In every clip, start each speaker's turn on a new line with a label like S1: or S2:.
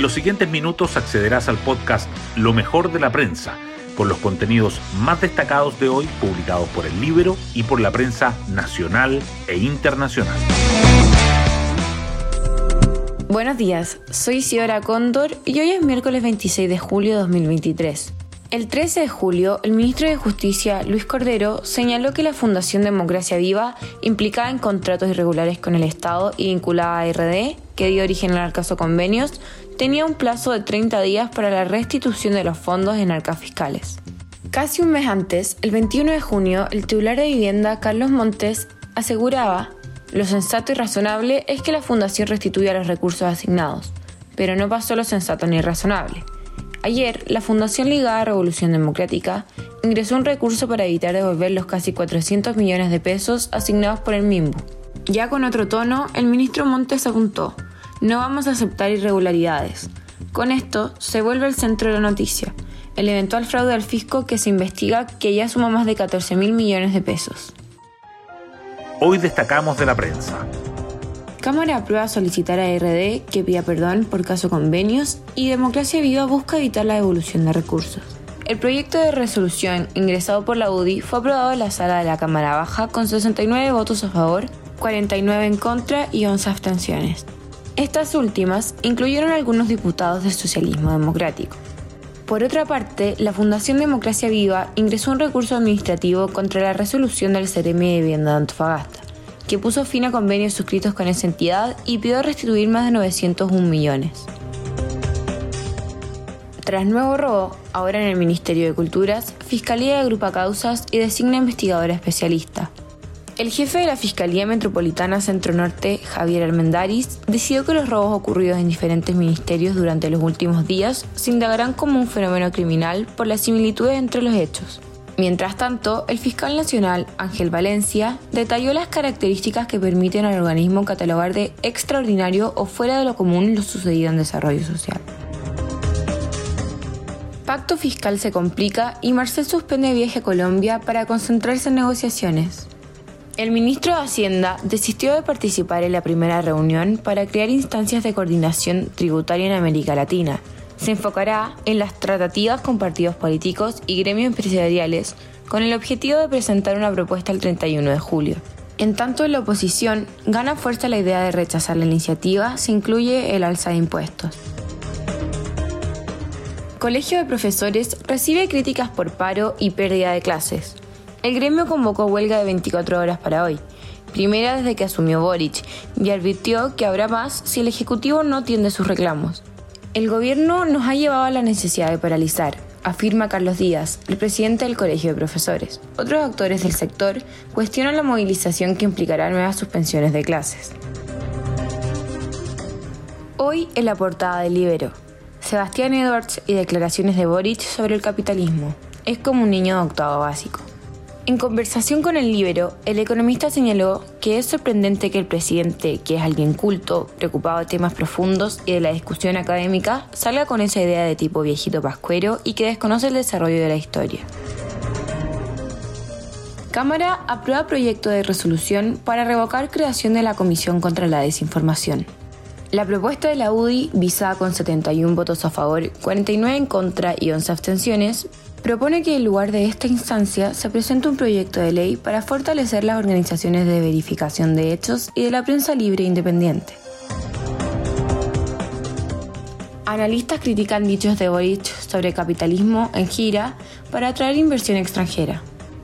S1: En los siguientes minutos accederás al podcast Lo mejor de la prensa, con los contenidos más destacados de hoy publicados por el Libro y por la prensa nacional e internacional.
S2: Buenos días, soy Ciora Cóndor y hoy es miércoles 26 de julio de 2023. El 13 de julio, el ministro de Justicia, Luis Cordero, señaló que la Fundación Democracia Viva, implicada en contratos irregulares con el Estado y vinculada a RD, que dio origen al caso convenios, tenía un plazo de 30 días para la restitución de los fondos en arcas fiscales. Casi un mes antes, el 21 de junio, el titular de vivienda, Carlos Montes, aseguraba, lo sensato y razonable es que la Fundación restituya los recursos asignados, pero no pasó lo sensato ni razonable. Ayer, la Fundación Ligada a Revolución Democrática ingresó un recurso para evitar devolver los casi 400 millones de pesos asignados por el MIMBU. Ya con otro tono, el ministro Montes apuntó, no vamos a aceptar irregularidades. Con esto, se vuelve el centro de la noticia, el eventual fraude al fisco que se investiga que ya suma más de 14 mil millones de pesos.
S1: Hoy destacamos de la prensa.
S2: Cámara aprueba solicitar a RD que pida perdón por caso convenios y Democracia Viva busca evitar la devolución de recursos. El proyecto de resolución ingresado por la UDI fue aprobado en la sala de la Cámara Baja con 69 votos a favor, 49 en contra y 11 abstenciones. Estas últimas incluyeron algunos diputados del socialismo democrático. Por otra parte, la Fundación Democracia Viva ingresó un recurso administrativo contra la resolución del Ceremi de Vivienda de Antofagasta que puso fin a convenios suscritos con esa entidad y pidió restituir más de 901 millones. Tras nuevo robo, ahora en el Ministerio de Culturas, Fiscalía agrupa causas y designa investigadora especialista. El jefe de la Fiscalía Metropolitana Centro Norte, Javier Armendaris, decidió que los robos ocurridos en diferentes ministerios durante los últimos días se indagarán como un fenómeno criminal por las similitudes entre los hechos. Mientras tanto, el fiscal nacional Ángel Valencia detalló las características que permiten al organismo catalogar de extraordinario o fuera de lo común lo sucedido en desarrollo social. Pacto fiscal se complica y Marcel suspende viaje a Colombia para concentrarse en negociaciones. El ministro de Hacienda desistió de participar en la primera reunión para crear instancias de coordinación tributaria en América Latina, se enfocará en las tratativas con partidos políticos y gremios empresariales con el objetivo de presentar una propuesta el 31 de julio. En tanto, en la oposición gana fuerza la idea de rechazar la iniciativa se incluye el alza de impuestos. Colegio de Profesores recibe críticas por paro y pérdida de clases. El gremio convocó huelga de 24 horas para hoy, primera desde que asumió Boric, y advirtió que habrá más si el Ejecutivo no atiende sus reclamos. El gobierno nos ha llevado a la necesidad de paralizar, afirma Carlos Díaz, el presidente del Colegio de Profesores. Otros actores del sector cuestionan la movilización que implicará nuevas suspensiones de clases. Hoy en la portada del Libero, Sebastián Edwards y declaraciones de Boric sobre el capitalismo. Es como un niño de octavo básico. En conversación con el Libero, el economista señaló que es sorprendente que el presidente, que es alguien culto, preocupado de temas profundos y de la discusión académica, salga con esa idea de tipo viejito pascuero y que desconoce el desarrollo de la historia. Cámara aprueba proyecto de resolución para revocar creación de la Comisión contra la Desinformación. La propuesta de la UDI, visada con 71 votos a favor, 49 en contra y 11 abstenciones, propone que en lugar de esta instancia se presente un proyecto de ley para fortalecer las organizaciones de verificación de hechos y de la prensa libre e independiente. Analistas critican dichos de Boric sobre capitalismo en gira para atraer inversión extranjera.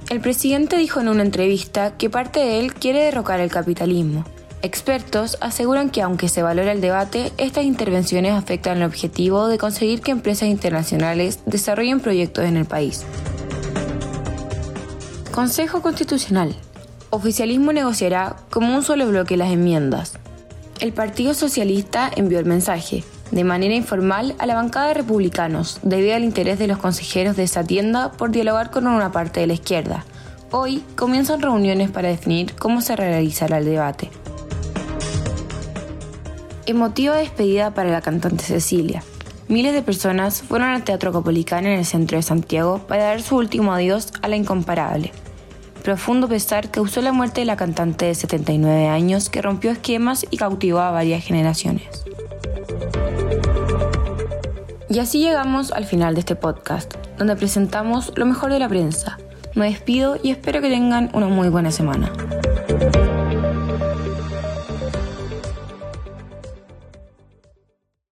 S2: El presidente dijo en una entrevista que parte de él quiere derrocar el capitalismo, Expertos aseguran que aunque se valora el debate, estas intervenciones afectan el objetivo de conseguir que empresas internacionales desarrollen proyectos en el país. Consejo Constitucional. Oficialismo negociará como un solo bloque las enmiendas. El Partido Socialista envió el mensaje, de manera informal, a la bancada de republicanos, debido al interés de los consejeros de esa tienda por dialogar con una parte de la izquierda. Hoy comienzan reuniones para definir cómo se realizará el debate. Emotiva despedida para la cantante Cecilia. Miles de personas fueron al Teatro Copolicán en el centro de Santiago para dar su último adiós a la incomparable. Profundo pesar causó la muerte de la cantante de 79 años que rompió esquemas y cautivó a varias generaciones. Y así llegamos al final de este podcast, donde presentamos lo mejor de la prensa. Me despido y espero que tengan una muy buena semana.